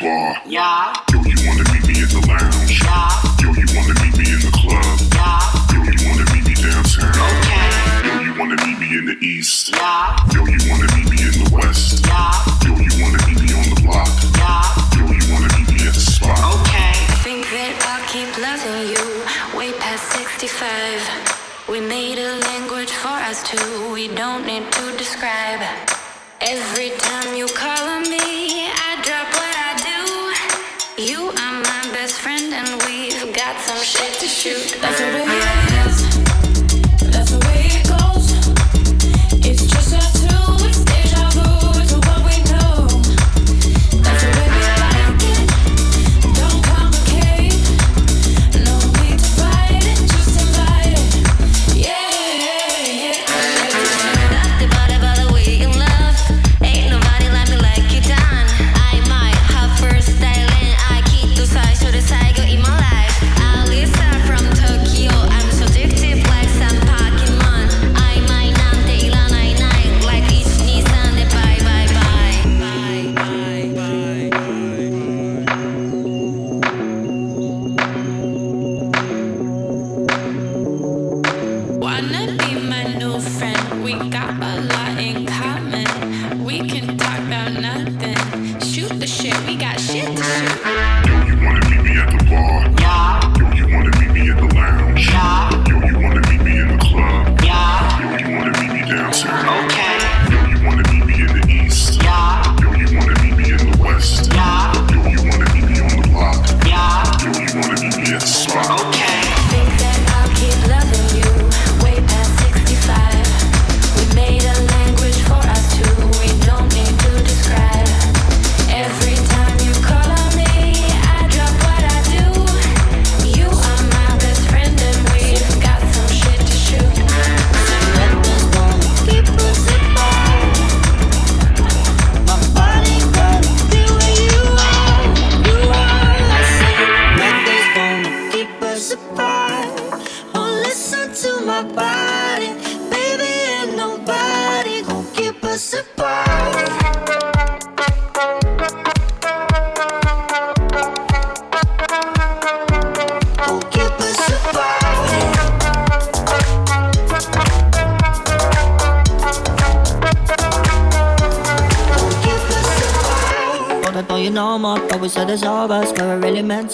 bar. Yeah. Yo, you wanna meet me in the lounge? Yeah. Yo, you wanna meet me in the club? Yeah. Yo, you wanna meet me downtown? Okay. Yo, you wanna meet me in the east? Yeah. That's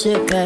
your.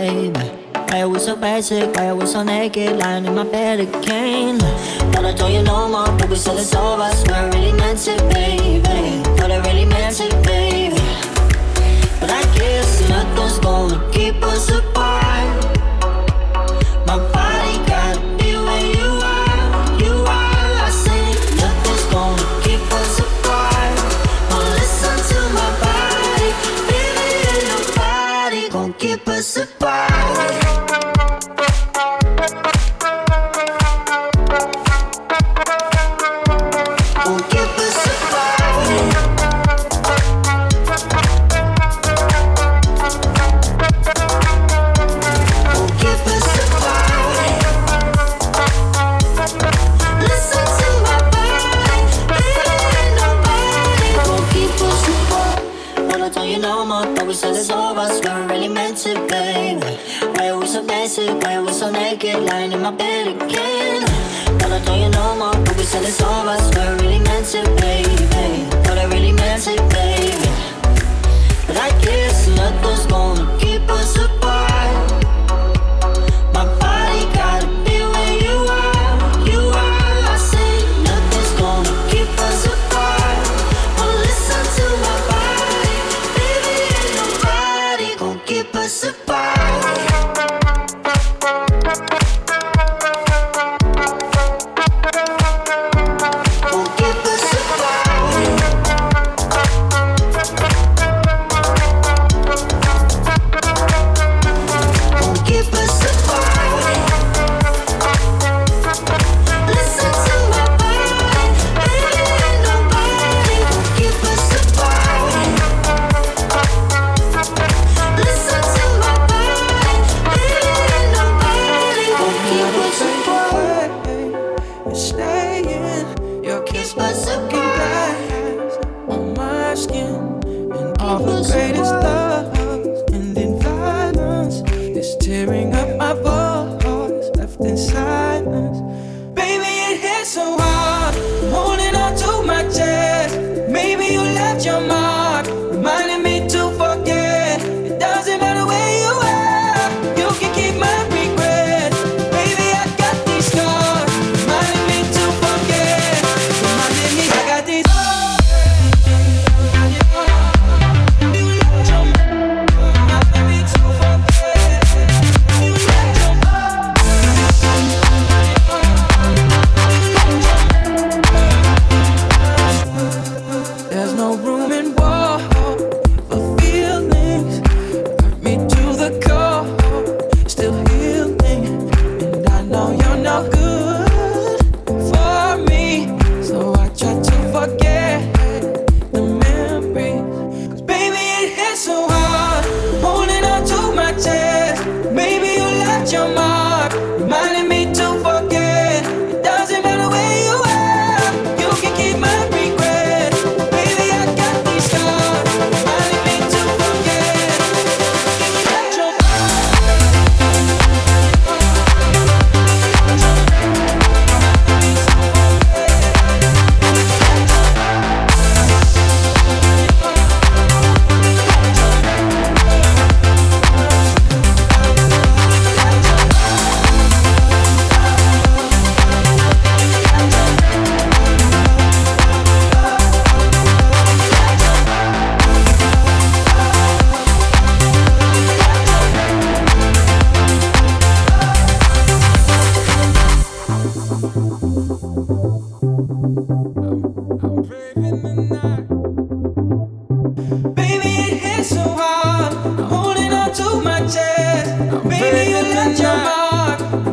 and your heart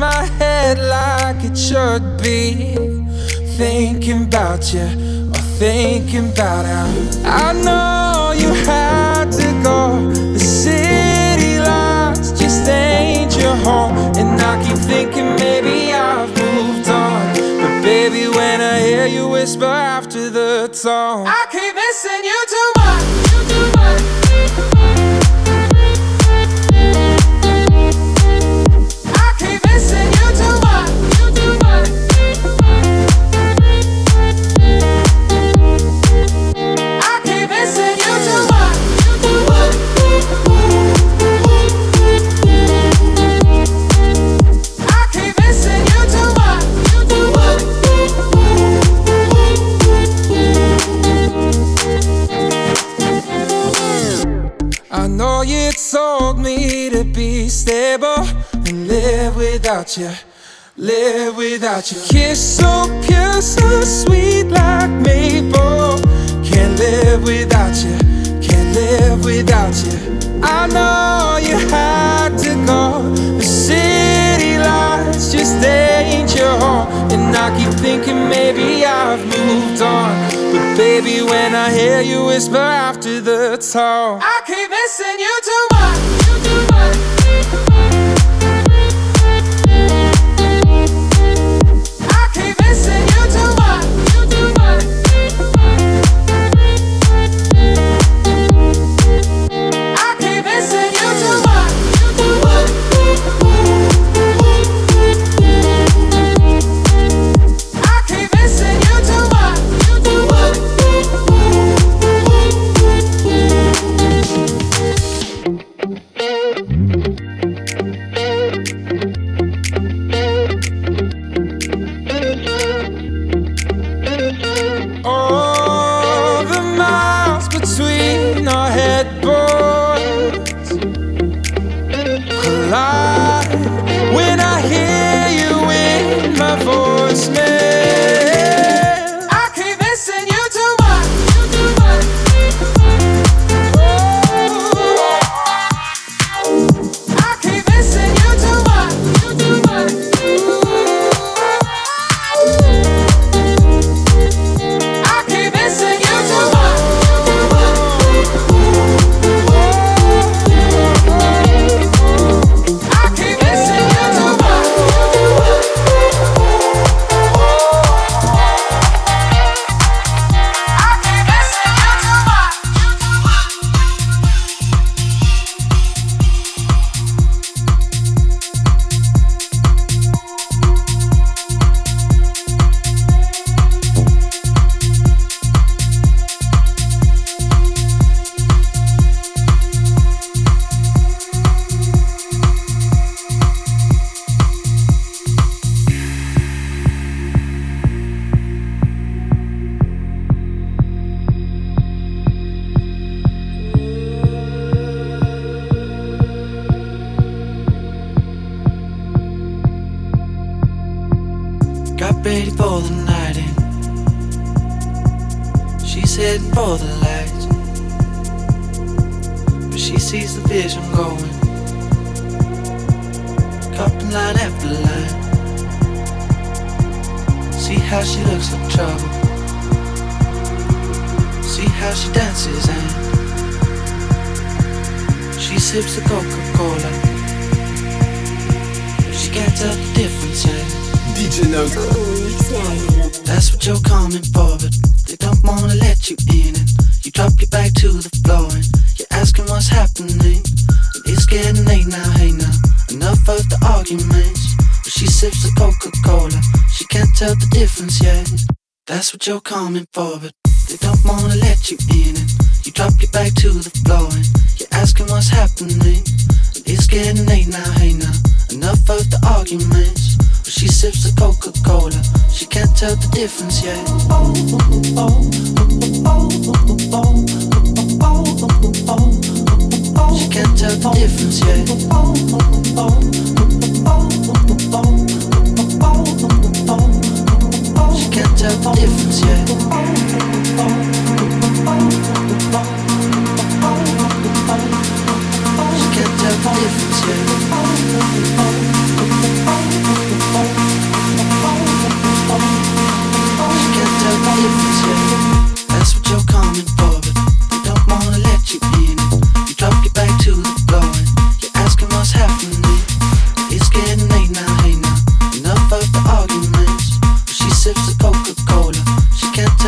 my head like it should be. Thinking about you, or thinking about how I know you had to go. The city lights just ain't your home. And I keep thinking maybe I've moved on. But baby, when I hear you whisper after the tone, I without you, live without you. Kiss so pure, so sweet like maple. Can't live without you, can't live without you. I know you had to go. The city lights just ain't your home, and I keep thinking maybe I've moved on. But baby, when I hear you whisper after the tone. tell the difference yet. That's what you're coming for, but they don't wanna let you in. And you drop your bag to the floor and you're asking what's happening. And it's getting late now, hey now. Enough of the arguments. Well, she sips the Coca Cola, she can't tell the difference yet. Oh, oh, oh, she can't tell the difference yet. Yeah.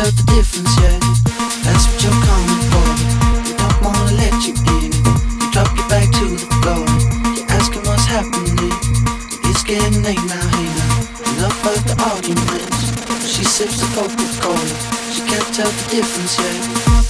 tell the difference yet. That's what you're coming for. They don't wanna let you in. You drop your back to the floor. You're asking what's happening. It's getting late now, hey. Enough of the arguments. She sips the Coca-Cola. She can't tell the difference yet.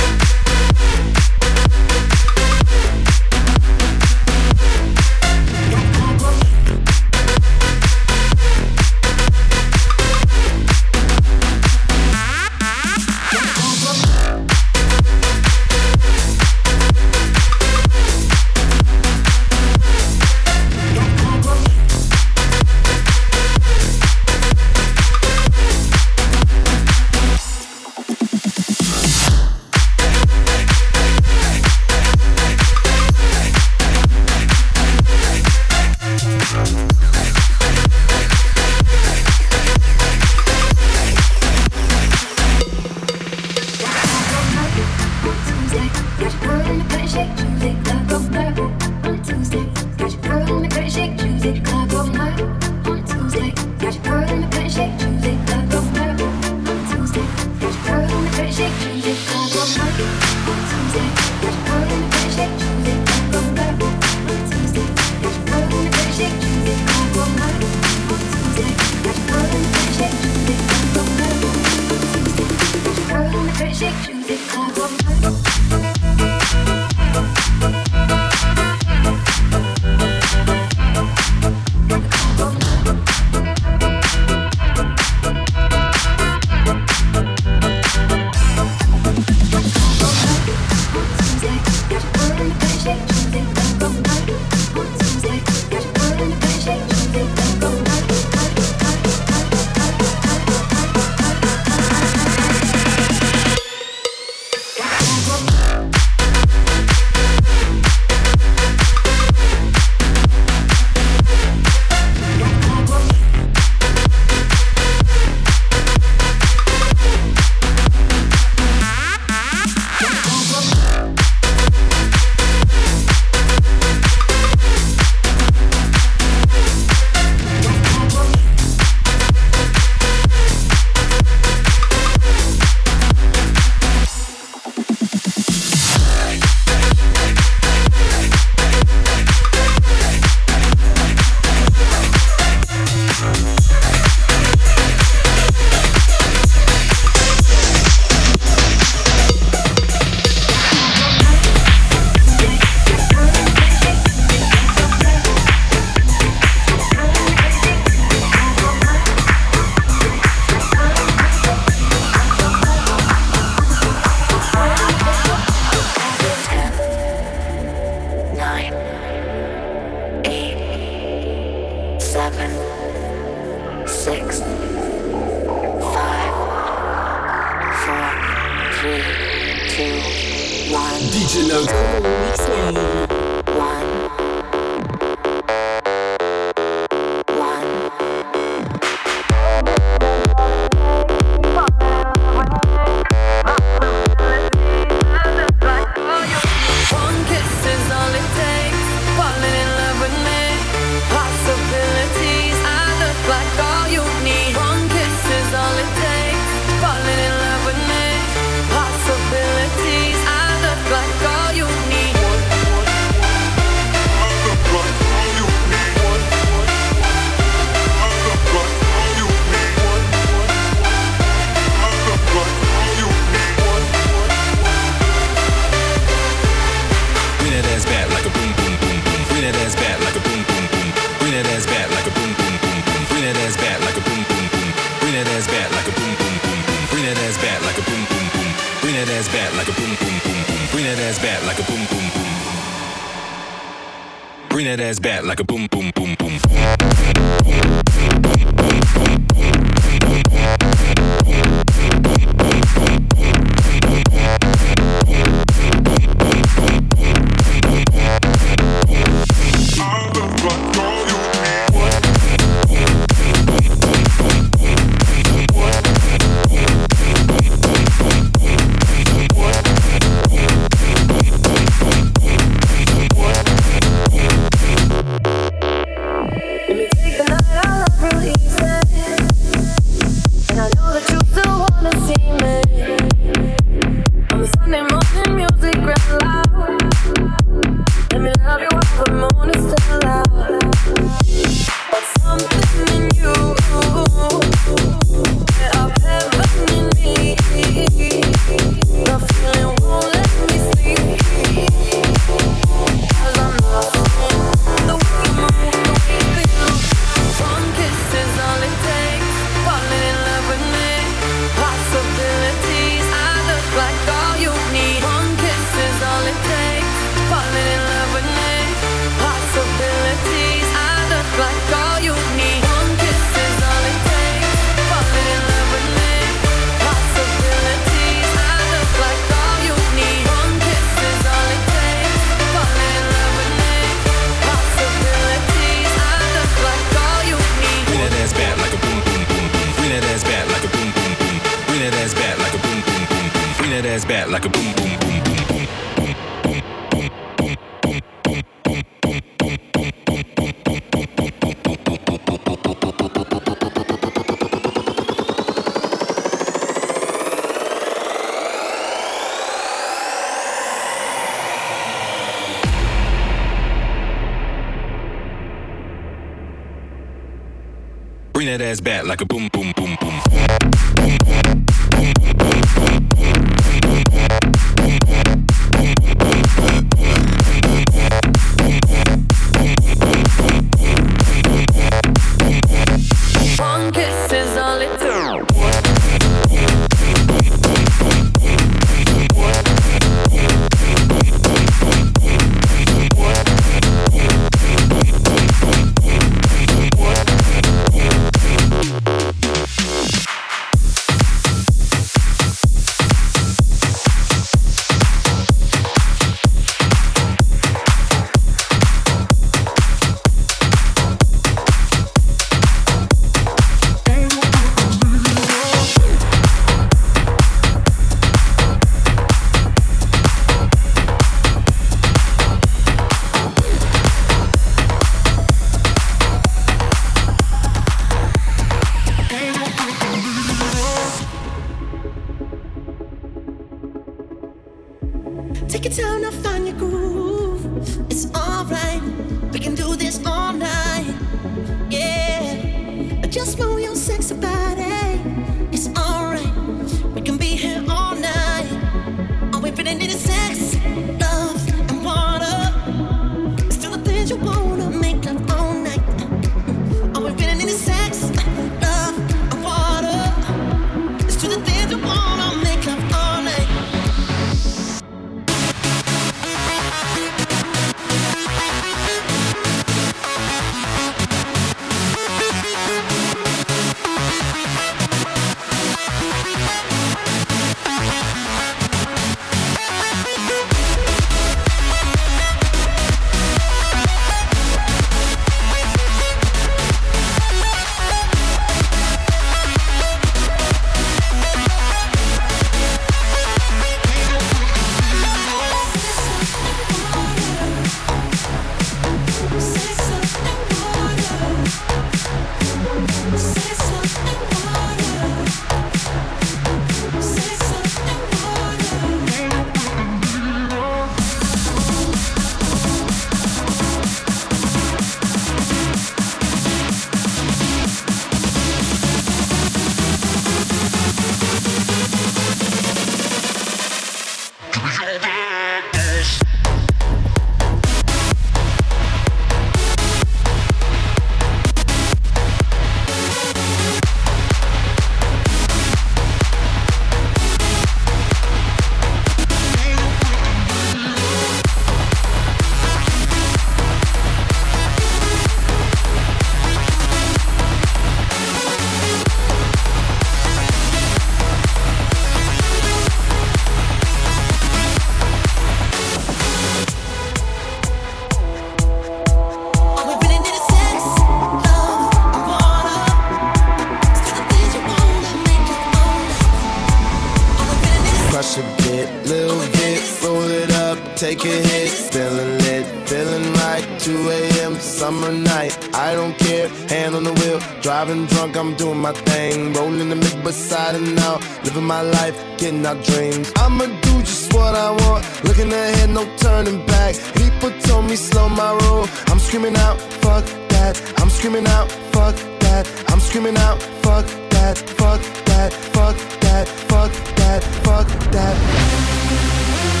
fuck that. I'm screaming out, fuck that, fuck that, fuck that, fuck that, fuck that.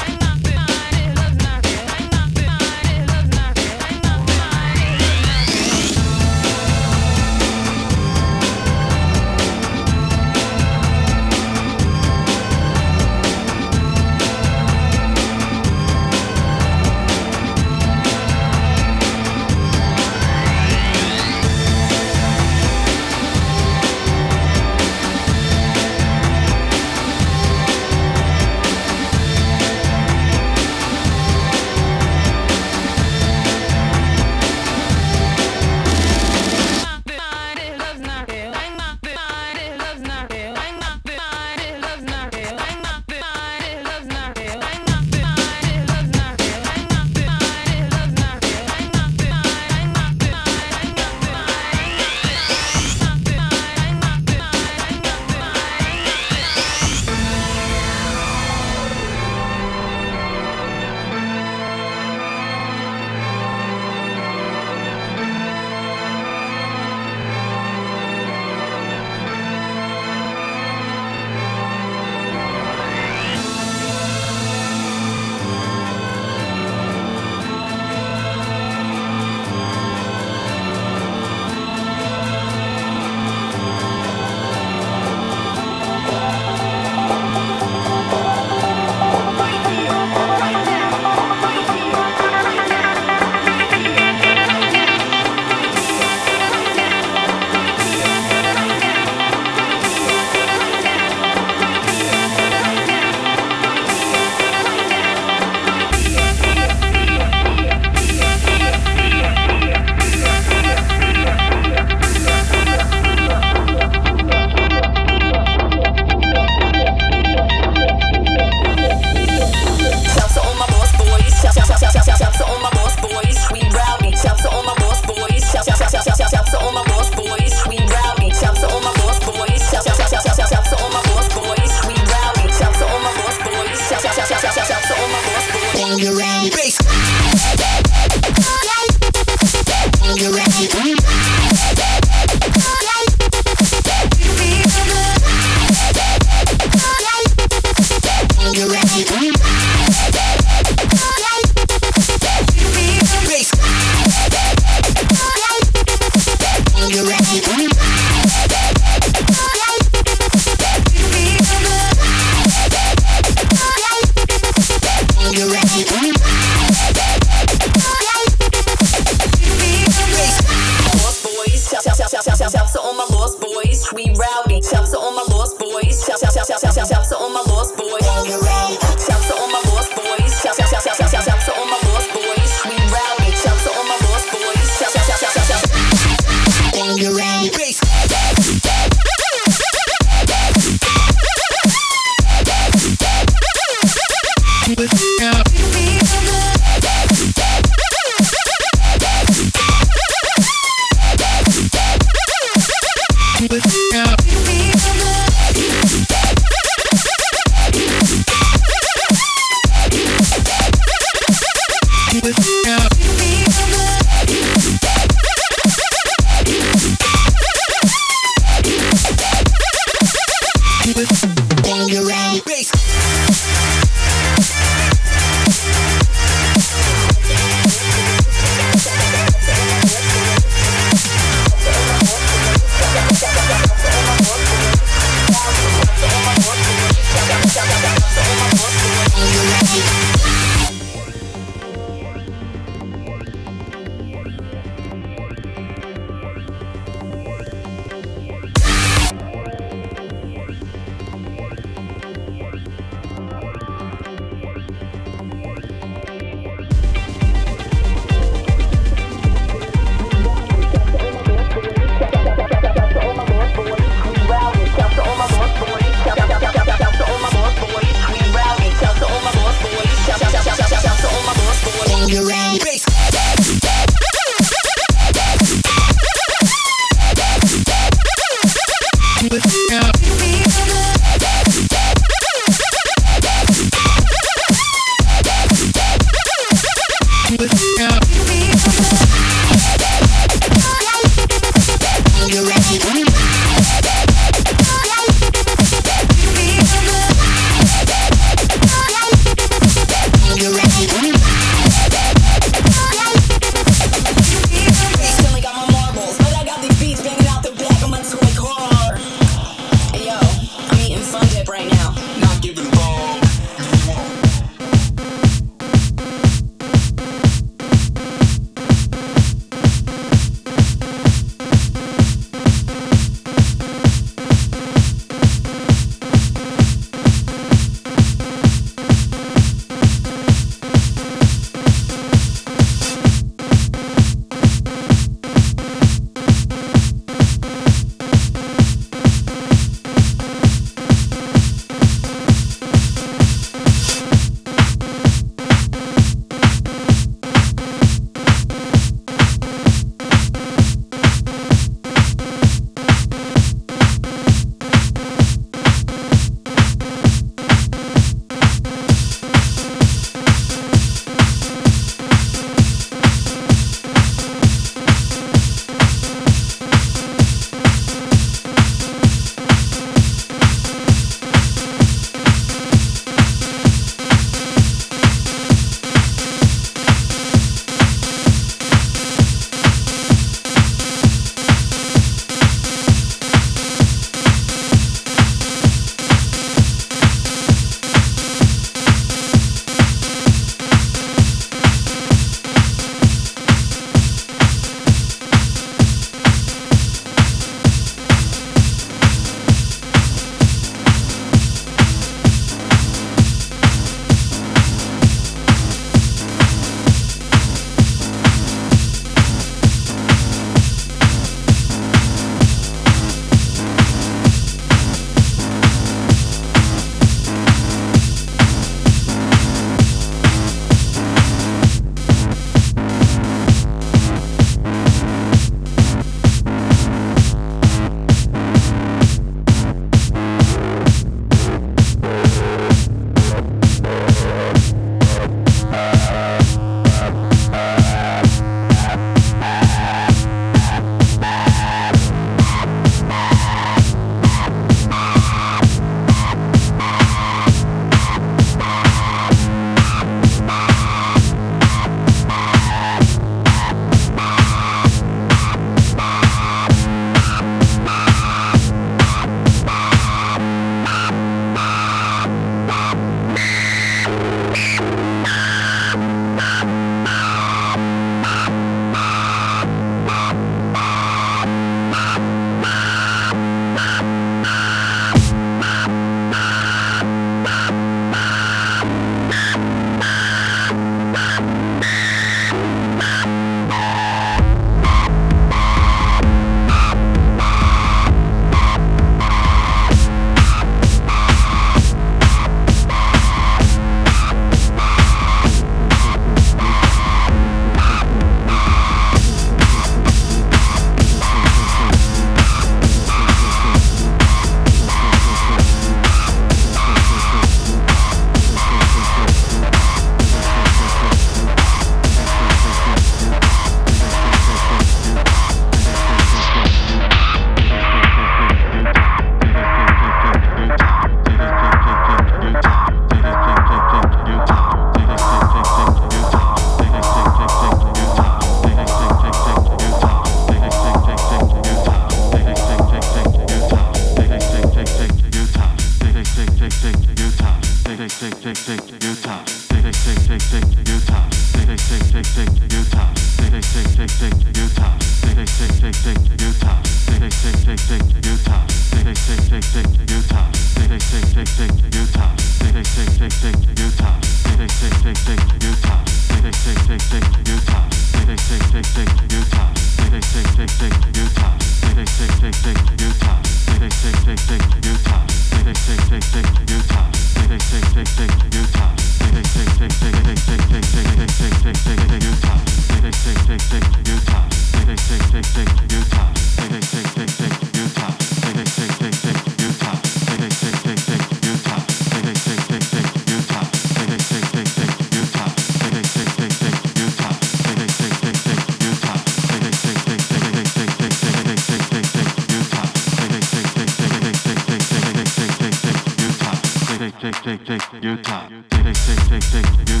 take, take your. Take, take, take, take your.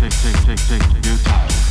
Take, take, take, take your.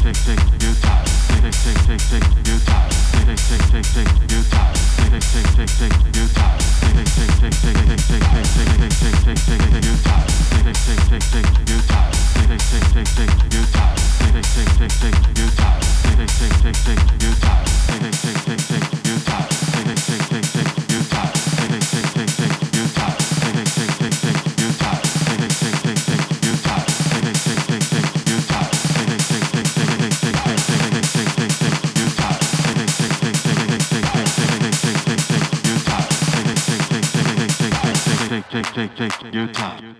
take take take, your time.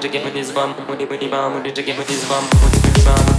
to get with this bum, with it with the bum, with it to get with this it with bum.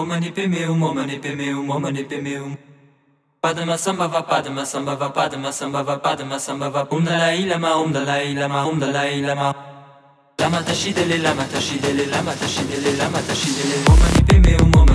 Omani pe meu, omani pe meu, omani pe meu. Padma samba va padma samba va padma samba va padma samba va um dalai lama um dalai lama um dalai lama. Lama tashidele lama tashidele lama tashidele lama tashidele omani pe meu, omani